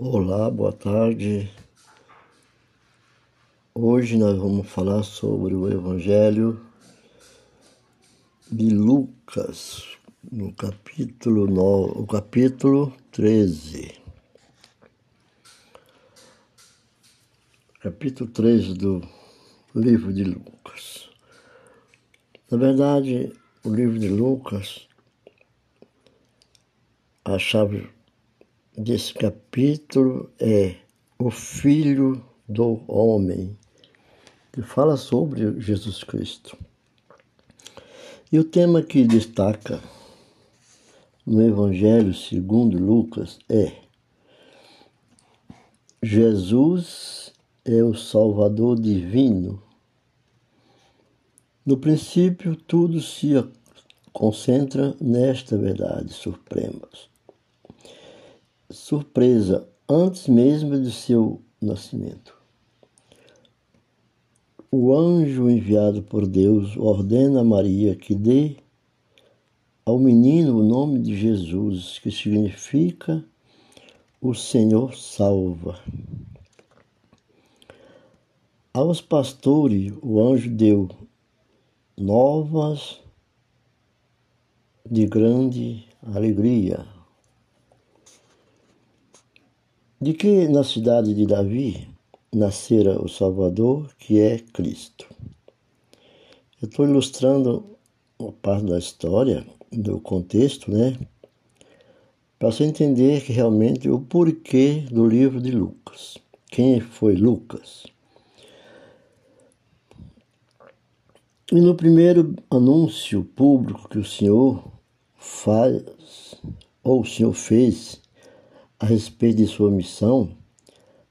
Olá, boa tarde. Hoje nós vamos falar sobre o Evangelho de Lucas, no capítulo 9, o capítulo 13. Capítulo 13 do livro de Lucas. Na verdade, o livro de Lucas, a chave desse capítulo é o Filho do Homem, que fala sobre Jesus Cristo. E o tema que destaca no Evangelho segundo Lucas é Jesus é o Salvador divino. No princípio, tudo se concentra nesta verdade suprema surpresa antes mesmo de seu nascimento. O anjo enviado por Deus ordena a Maria que dê ao menino o nome de Jesus, que significa o Senhor salva. Aos pastores, o anjo deu novas de grande alegria de que na cidade de Davi nascera o Salvador, que é Cristo. Eu estou ilustrando uma parte da história, do contexto, né? Para você entender que realmente o porquê do livro de Lucas. Quem foi Lucas? E no primeiro anúncio público que o Senhor faz, ou o Senhor fez a respeito de sua missão,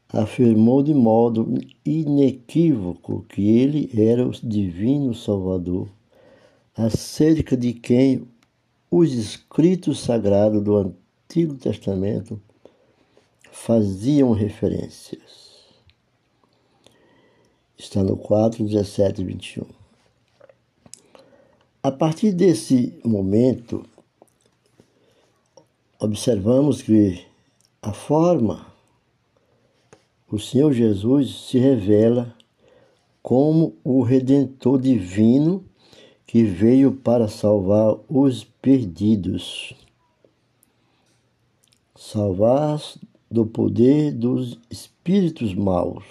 afirmou de modo inequívoco que ele era o divino Salvador, acerca de quem os escritos sagrados do Antigo Testamento faziam referências. Está no 4, 17 e 21. A partir desse momento, observamos que a forma, o Senhor Jesus se revela como o Redentor divino que veio para salvar os perdidos, salvar do poder dos espíritos maus,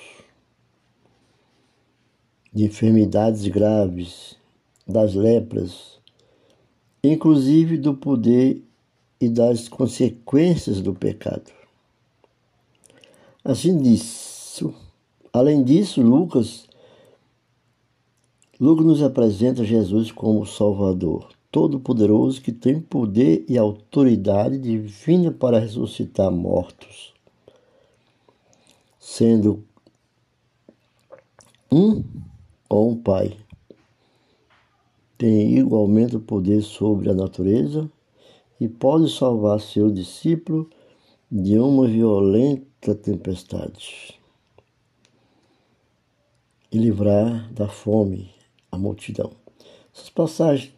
de enfermidades graves, das lepras, inclusive do poder e das consequências do pecado. Assim disso, além disso, Lucas Lucas nos apresenta Jesus como Salvador, todo-poderoso que tem poder e autoridade divina para ressuscitar mortos, sendo um ou um pai. Tem igualmente o poder sobre a natureza e pode salvar seu discípulo de uma violenta tempestade e livrar da fome a multidão. Essas passagens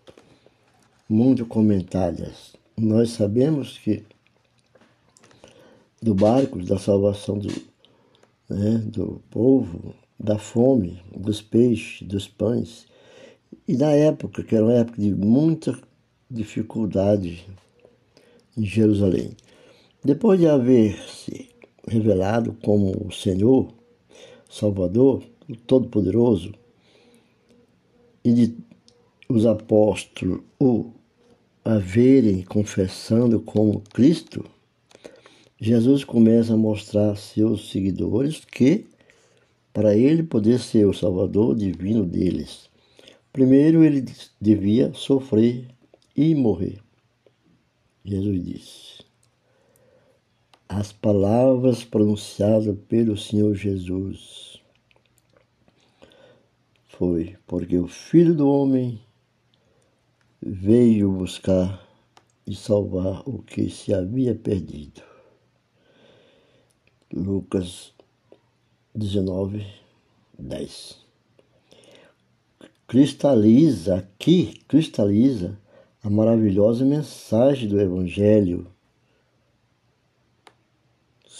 muito comentadas. Nós sabemos que do barco, da salvação do, né, do povo, da fome, dos peixes, dos pães, e da época, que era uma época de muita dificuldade em Jerusalém. Depois de haver se revelado como o Senhor, Salvador, o Todo-Poderoso, e de os apóstolos o haverem confessando como Cristo, Jesus começa a mostrar a seus seguidores que, para ele poder ser o Salvador divino deles, primeiro ele devia sofrer e morrer. Jesus disse: As palavras pronunciadas pelo Senhor Jesus foi porque o Filho do Homem veio buscar e salvar o que se havia perdido. Lucas 19, 10. Cristaliza aqui, cristaliza a maravilhosa mensagem do Evangelho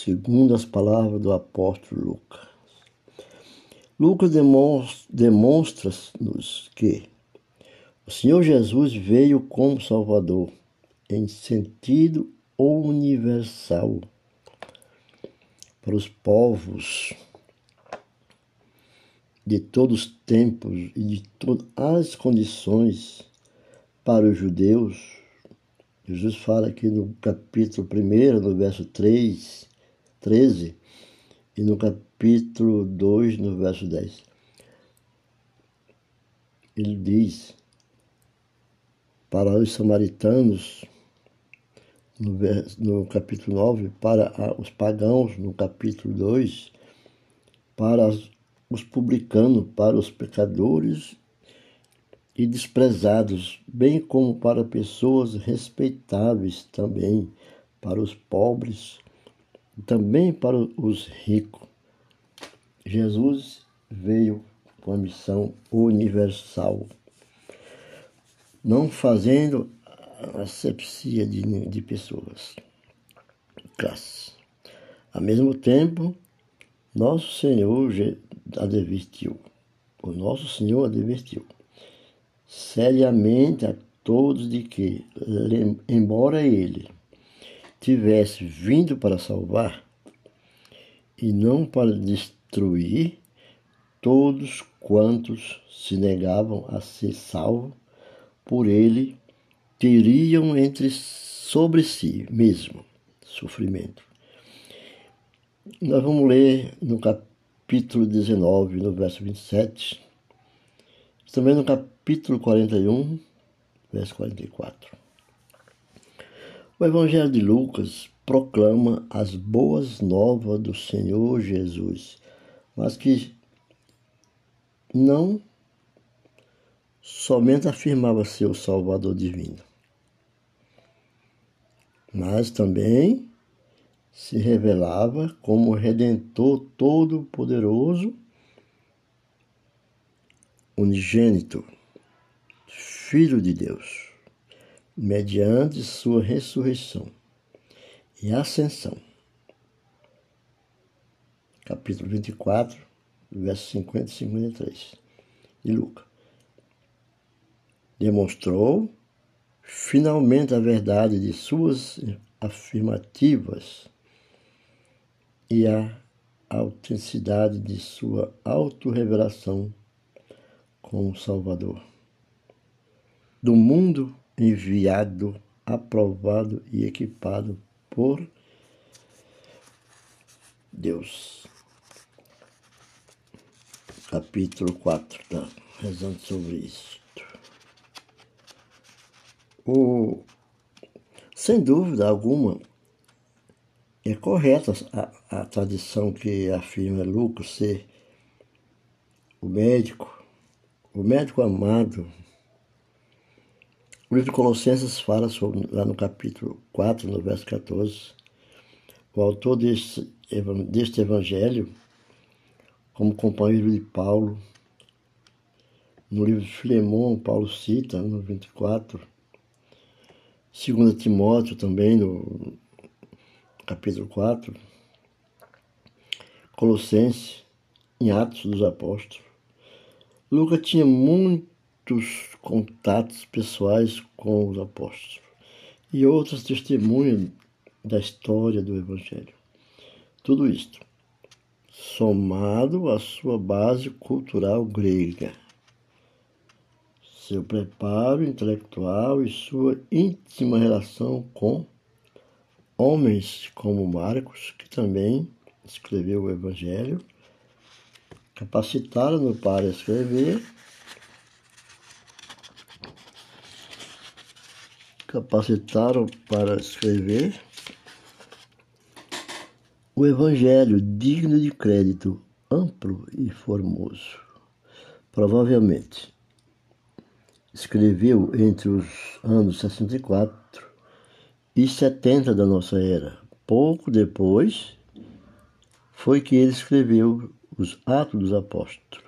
segundo as palavras do apóstolo Lucas. Lucas demonstra-nos que o Senhor Jesus veio como Salvador em sentido universal para os povos de todos os tempos e de todas as condições para os judeus. Jesus fala aqui no capítulo 1, no verso 3, 13, e no capítulo 2, no verso 10. Ele diz para os samaritanos, no, no capítulo 9, para os pagãos, no capítulo 2, para os publicanos, para os pecadores e desprezados, bem como para pessoas respeitáveis também, para os pobres, também para os ricos. Jesus veio com a missão universal, não fazendo asepsia de, de pessoas, classe. Ao mesmo tempo, nosso Senhor advertiu, o nosso Senhor advertiu seriamente a todos de que, embora ele tivesse vindo para salvar e não para destruir, todos quantos se negavam a ser salvos por ele teriam entre sobre si mesmo sofrimento. Nós vamos ler no capítulo 19, no verso 27, também no capítulo 41, verso 44. O Evangelho de Lucas proclama as boas novas do Senhor Jesus, mas que não somente afirmava ser o Salvador divino, mas também se revelava como Redentor Todo-Poderoso, unigênito, Filho de Deus, mediante sua ressurreição e ascensão. Capítulo 24, versos 50 e 53 de Lucas. Demonstrou finalmente a verdade de suas afirmativas e a autenticidade de sua autorrevelação como Salvador. Do mundo enviado, aprovado e equipado por Deus. Capítulo 4, tá rezando sobre isso. O, sem dúvida alguma, é correta a, a tradição que afirma Lucas ser o médico, o médico amado. O livro de Colossenses fala sobre, lá no capítulo 4, no verso 14, o autor deste, deste evangelho, como companheiro de Paulo, no livro de Filemão, Paulo cita no 24, 2 Timóteo também, no capítulo 4, Colossenses, em Atos dos Apóstolos. Lucas tinha muitos contatos pessoais com os apóstolos e outros testemunhos da história do Evangelho. Tudo isto somado à sua base cultural grega seu preparo intelectual e sua íntima relação com homens como Marcos, que também escreveu o Evangelho, capacitaram-no para escrever, capacitaram para escrever o Evangelho digno de crédito amplo e formoso. Provavelmente escreveu entre os anos 64 e 70 da nossa era. Pouco depois foi que ele escreveu os Atos dos Apóstolos.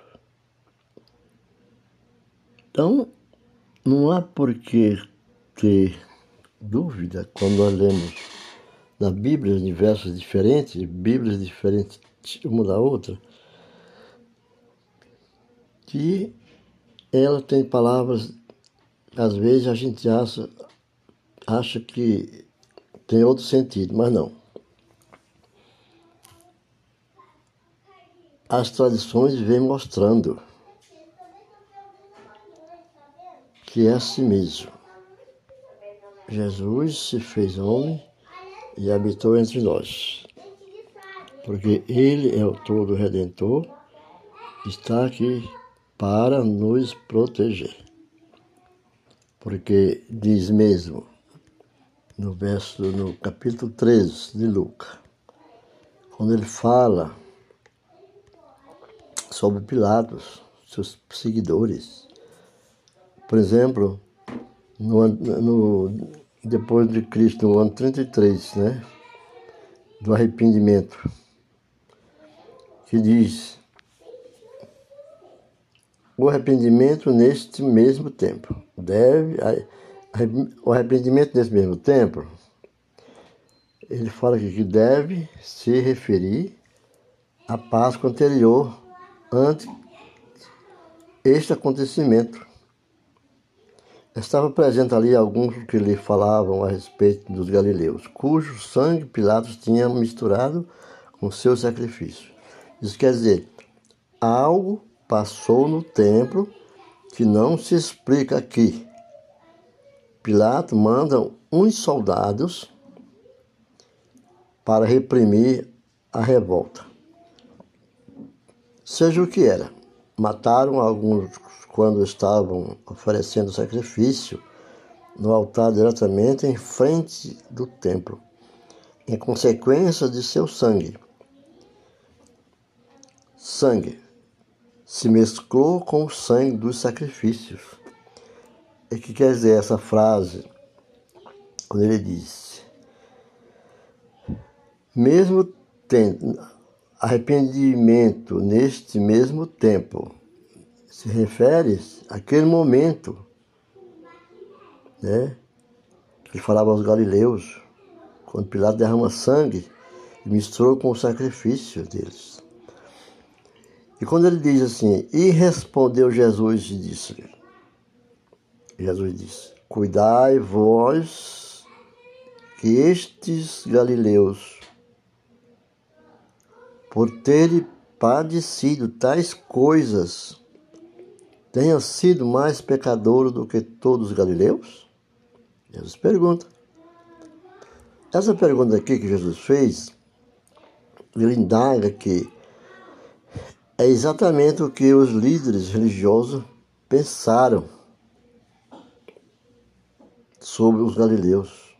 Então, não há por que ter dúvida quando lemos na Bíblia, em versos diferentes, Bíblias diferentes uma da outra, que ela tem palavras, às vezes a gente acha, acha que tem outro sentido, mas não. As tradições vêm mostrando que é assim mesmo. Jesus se fez homem e habitou entre nós. Porque Ele é o todo redentor, está aqui para nos proteger. Porque diz mesmo no verso no capítulo 13 de Lucas, quando ele fala sobre Pilatos, seus seguidores. Por exemplo, no, no depois de Cristo, no ano 33, né? Do arrependimento, que diz: o arrependimento neste mesmo tempo deve. O arrependimento nesse mesmo tempo, ele fala aqui que deve se referir à Páscoa anterior, antes este acontecimento Estava presente ali alguns que lhe falavam a respeito dos galileus, cujo sangue Pilatos tinha misturado com seu sacrifício. Isso quer dizer, algo passou no templo que não se explica aqui. Pilatos manda uns soldados para reprimir a revolta. Seja o que era, mataram alguns quando estavam oferecendo sacrifício no altar diretamente em frente do templo, em consequência de seu sangue. Sangue se mesclou com o sangue dos sacrifícios. E que quer dizer essa frase? Quando ele diz: Mesmo tendo arrependimento neste mesmo tempo, se refere àquele momento, né? Que falava aos galileus, quando Pilato derrama sangue e misturou com o sacrifício deles. E quando ele diz assim, e respondeu Jesus e disse, Jesus disse, cuidai vós que estes galileus, por terem padecido tais coisas, tenha sido mais pecador do que todos os galileus? Jesus pergunta. Essa pergunta aqui que Jesus fez, ele indaga que é exatamente o que os líderes religiosos pensaram sobre os galileus.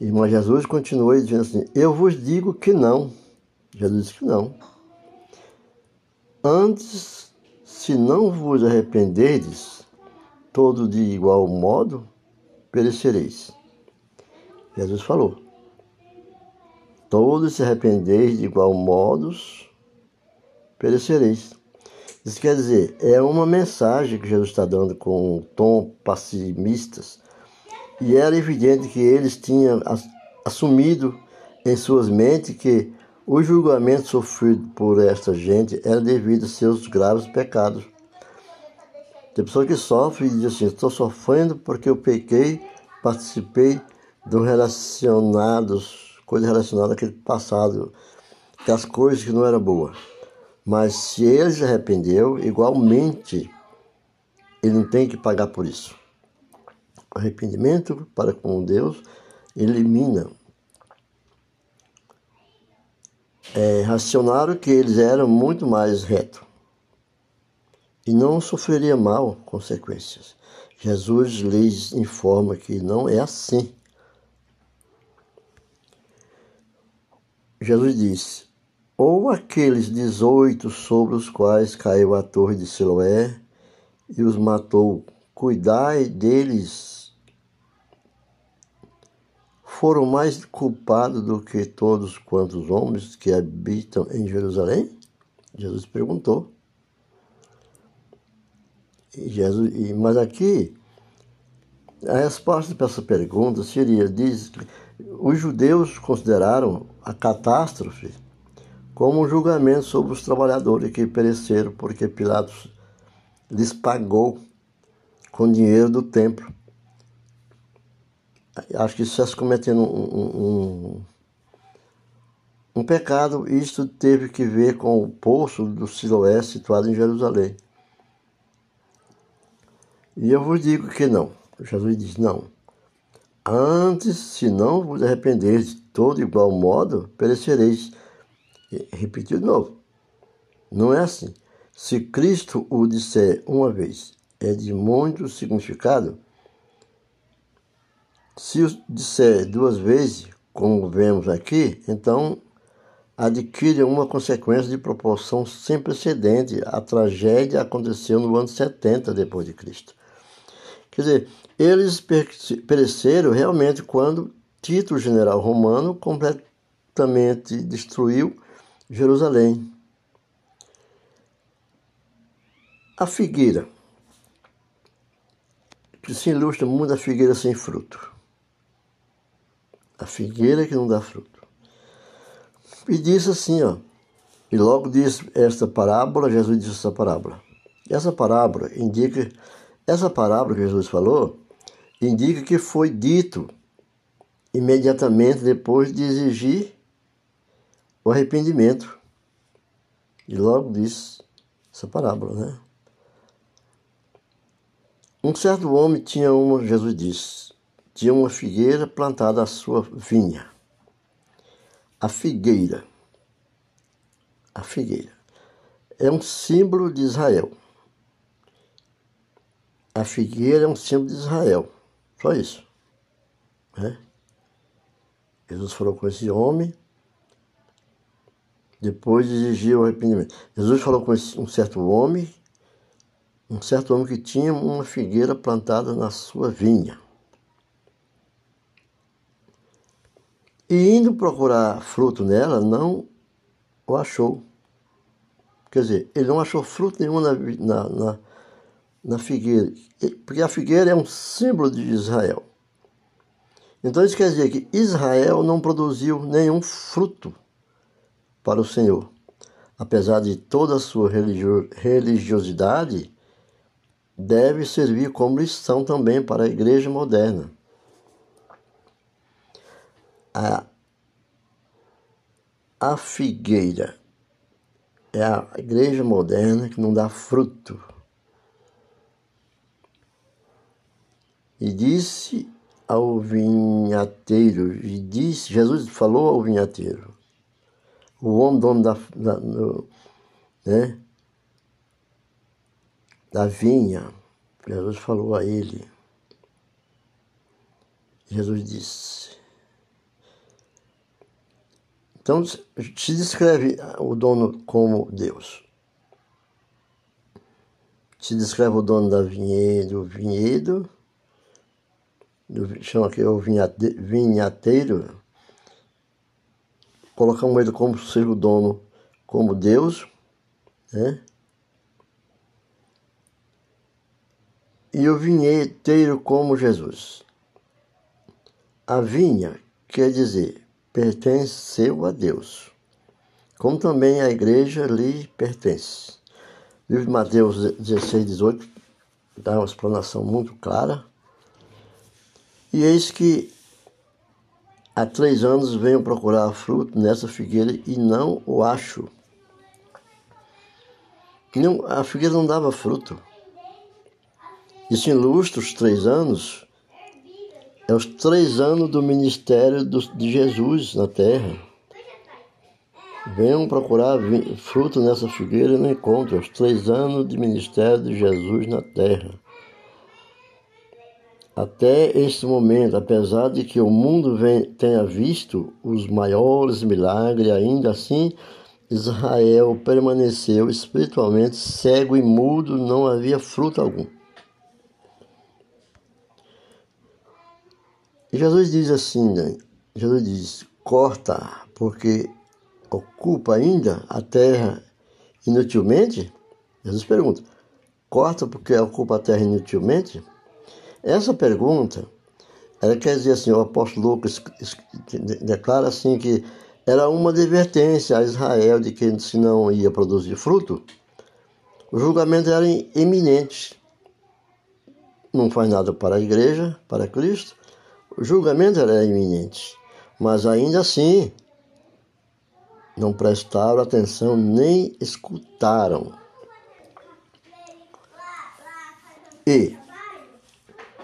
Irmão Jesus continuou dizendo assim: Eu vos digo que não. Jesus disse que não. Antes se não vos arrependerdes, todo de igual modo perecereis. Jesus falou. Todos se arrependeis de igual modo, perecereis. Isso quer dizer, é uma mensagem que Jesus está dando com um tom pessimistas. E era evidente que eles tinham assumido em suas mentes que o julgamento sofrido por esta gente era devido a seus graves pecados. Tem pessoas que sofrem e dizem assim: estou sofrendo porque eu pequei, participei de relacionados, coisas relacionadas àquele passado, das coisas que não eram boas. Mas se ele se arrependeu, igualmente ele não tem que pagar por isso. Arrependimento para com Deus elimina é, racionaram que eles eram muito mais retos e não sofreria mal consequências. Jesus lhes informa que não é assim. Jesus disse: Ou aqueles dezoito sobre os quais caiu a torre de Siloé e os matou, cuidai deles foram mais culpados do que todos quantos homens que habitam em Jerusalém? Jesus perguntou. E Jesus, mas aqui, a resposta para essa pergunta seria: diz, Os judeus consideraram a catástrofe como um julgamento sobre os trabalhadores que pereceram porque Pilatos lhes pagou com dinheiro do templo. Acho que isso está se cometendo um, um, um pecado. Isto teve que ver com o poço do Siloé situado em Jerusalém. E eu vos digo que não. Jesus diz: não. Antes, se não vos arrependeres de todo igual modo, perecereis. Repetiu de novo. Não é assim. Se Cristo o disser uma vez, é de muito significado. Se disser duas vezes, como vemos aqui, então adquire uma consequência de proporção sem precedente. A tragédia aconteceu no ano 70 depois de Cristo. Quer dizer, eles pereceram realmente quando Tito, o general romano, completamente destruiu Jerusalém. A figueira, que se ilustra muito a figueira sem fruto. A figueira que não dá fruto. E disse assim, ó, e logo disse esta parábola, Jesus disse essa parábola. Essa parábola indica, essa parábola que Jesus falou, indica que foi dito imediatamente depois de exigir o arrependimento. E logo disse essa parábola, né? Um certo homem tinha uma, Jesus disse, tinha uma figueira plantada à sua vinha. A figueira, a figueira, é um símbolo de Israel. A figueira é um símbolo de Israel. Só isso. Né? Jesus falou com esse homem, depois exigiu o arrependimento. Jesus falou com um certo homem, um certo homem que tinha uma figueira plantada na sua vinha. E indo procurar fruto nela, não o achou. Quer dizer, ele não achou fruto nenhum na, na, na na figueira, porque a figueira é um símbolo de Israel. Então isso quer dizer que Israel não produziu nenhum fruto para o Senhor. Apesar de toda a sua religiosidade, deve servir como lição também para a igreja moderna. A, a figueira é a igreja moderna que não dá fruto E disse ao vinhateiro, e disse, Jesus falou ao vinhateiro, o homem dono da, da, no, né, da vinha, Jesus falou a ele. Jesus disse. Então se descreve o dono como Deus. Se descreve o dono da vinhedo, vinhedo chama aqui o vinhateiro, colocamos ele como ser o dono, como Deus, né? E o vinheteiro como Jesus. A vinha quer dizer pertenceu a Deus, como também a igreja lhe pertence. Livro de Mateus 16, 18 dá uma explanação muito clara e eis que há três anos venho procurar fruto nessa figueira e não o acho. Não, a figueira não dava fruto. Isso ilustra os três anos. É os três anos do ministério de Jesus na terra. Venham procurar fruto nessa figueira e não encontram. Os três anos de ministério de Jesus na terra. Até este momento, apesar de que o mundo vem, tenha visto os maiores milagres, ainda assim Israel permaneceu espiritualmente cego e mudo, não havia fruto algum. Jesus diz assim, né? Jesus diz, corta, porque ocupa ainda a terra inutilmente? Jesus pergunta, corta porque ocupa a terra inutilmente? Essa pergunta Ela quer dizer assim, o apóstolo Lucas declara assim que era uma advertência a Israel de que se não ia produzir fruto, o julgamento era iminente. Não faz nada para a igreja, para Cristo, o julgamento era iminente. Mas ainda assim, não prestaram atenção nem escutaram. E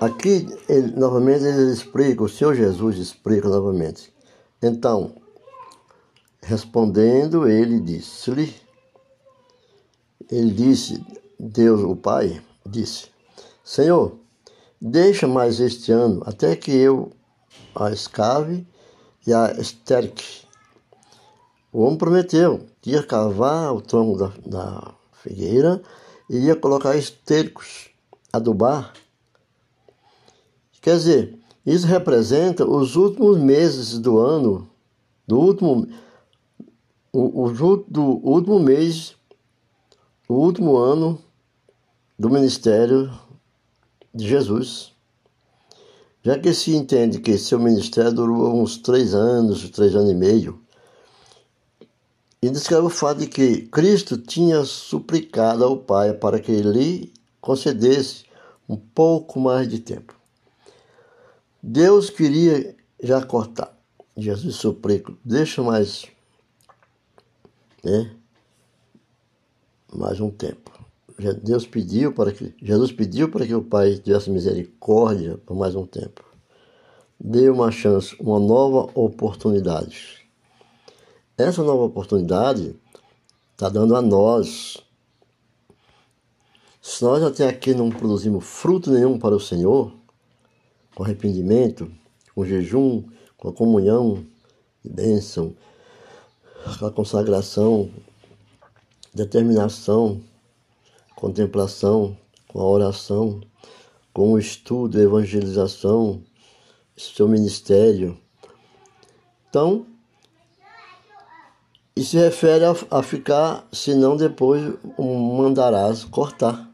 aqui, ele, novamente, ele explica, o Senhor Jesus explica novamente. Então, respondendo, ele disse-lhe, ele disse, Deus, o Pai, disse, Senhor, deixa mais este ano, até que eu a escave e a esterque o homem prometeu que ia cavar o tronco da, da figueira e ia colocar estercos, adubar. Quer dizer, isso representa os últimos meses do ano, do último, o, o do último mês, o último ano do ministério de Jesus. Já que se entende que seu ministério durou uns três anos, três anos e meio, e descreve o fato de que Cristo tinha suplicado ao Pai para que lhe concedesse um pouco mais de tempo. Deus queria já cortar. Jesus suplica, deixa mais, né? Mais um tempo. Deus pediu para que Jesus pediu para que o Pai tivesse misericórdia por mais um tempo. Deu uma chance, uma nova oportunidade. Essa nova oportunidade está dando a nós. Se nós até aqui não produzimos fruto nenhum para o Senhor, com arrependimento, com jejum, com a comunhão e bênção, com a consagração, determinação, contemplação, com a oração, com o estudo, evangelização, seu ministério. Então, e se refere a, a ficar, senão depois mandarás cortar.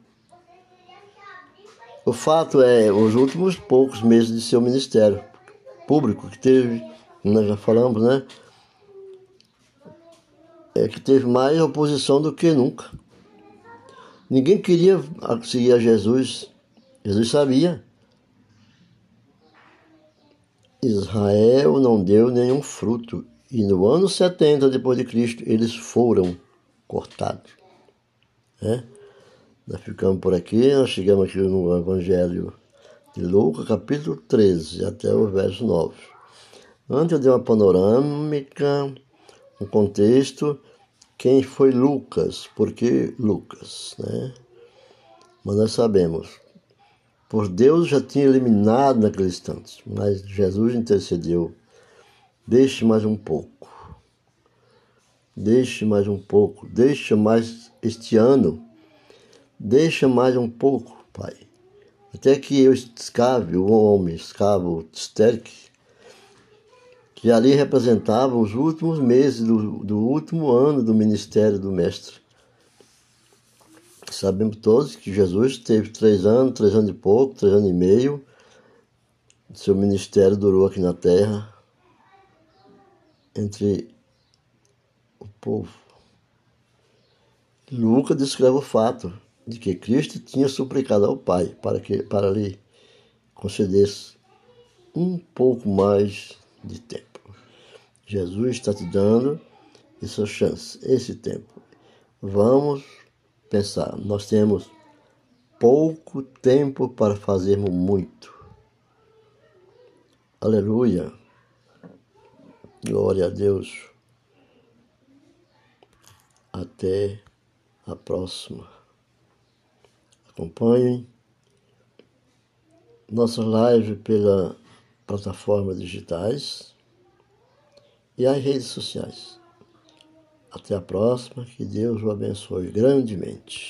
O fato é, os últimos poucos meses de seu ministério público, que teve, nós já falamos, né? É que teve mais oposição do que nunca. Ninguém queria seguir a Jesus. Jesus sabia. Israel não deu nenhum fruto e no ano 70 depois de Cristo eles foram cortados. Né? Nós ficamos por aqui, nós chegamos aqui no Evangelho de Lucas, capítulo 13, até o verso 9. Antes eu dei uma panorâmica, um contexto, quem foi Lucas, por que Lucas, né? Mas nós sabemos, por Deus já tinha eliminado naquele instante, mas Jesus intercedeu Deixe mais um pouco. Deixe mais um pouco. Deixa mais este ano. Deixa mais um pouco, Pai. Até que eu escave, o homem escava o esterque, que ali representava os últimos meses do, do último ano do ministério do Mestre. Sabemos todos que Jesus teve três anos, três anos e pouco, três anos e meio. Seu ministério durou aqui na terra entre o povo. Lucas descreve o fato de que Cristo tinha suplicado ao Pai para que para lhe concedesse um pouco mais de tempo. Jesus está te dando essa chance, esse tempo. Vamos pensar, nós temos pouco tempo para fazermos muito. Aleluia. Glória a Deus. Até a próxima. Acompanhem nossa live pela plataforma digitais e as redes sociais. Até a próxima, que Deus o abençoe grandemente.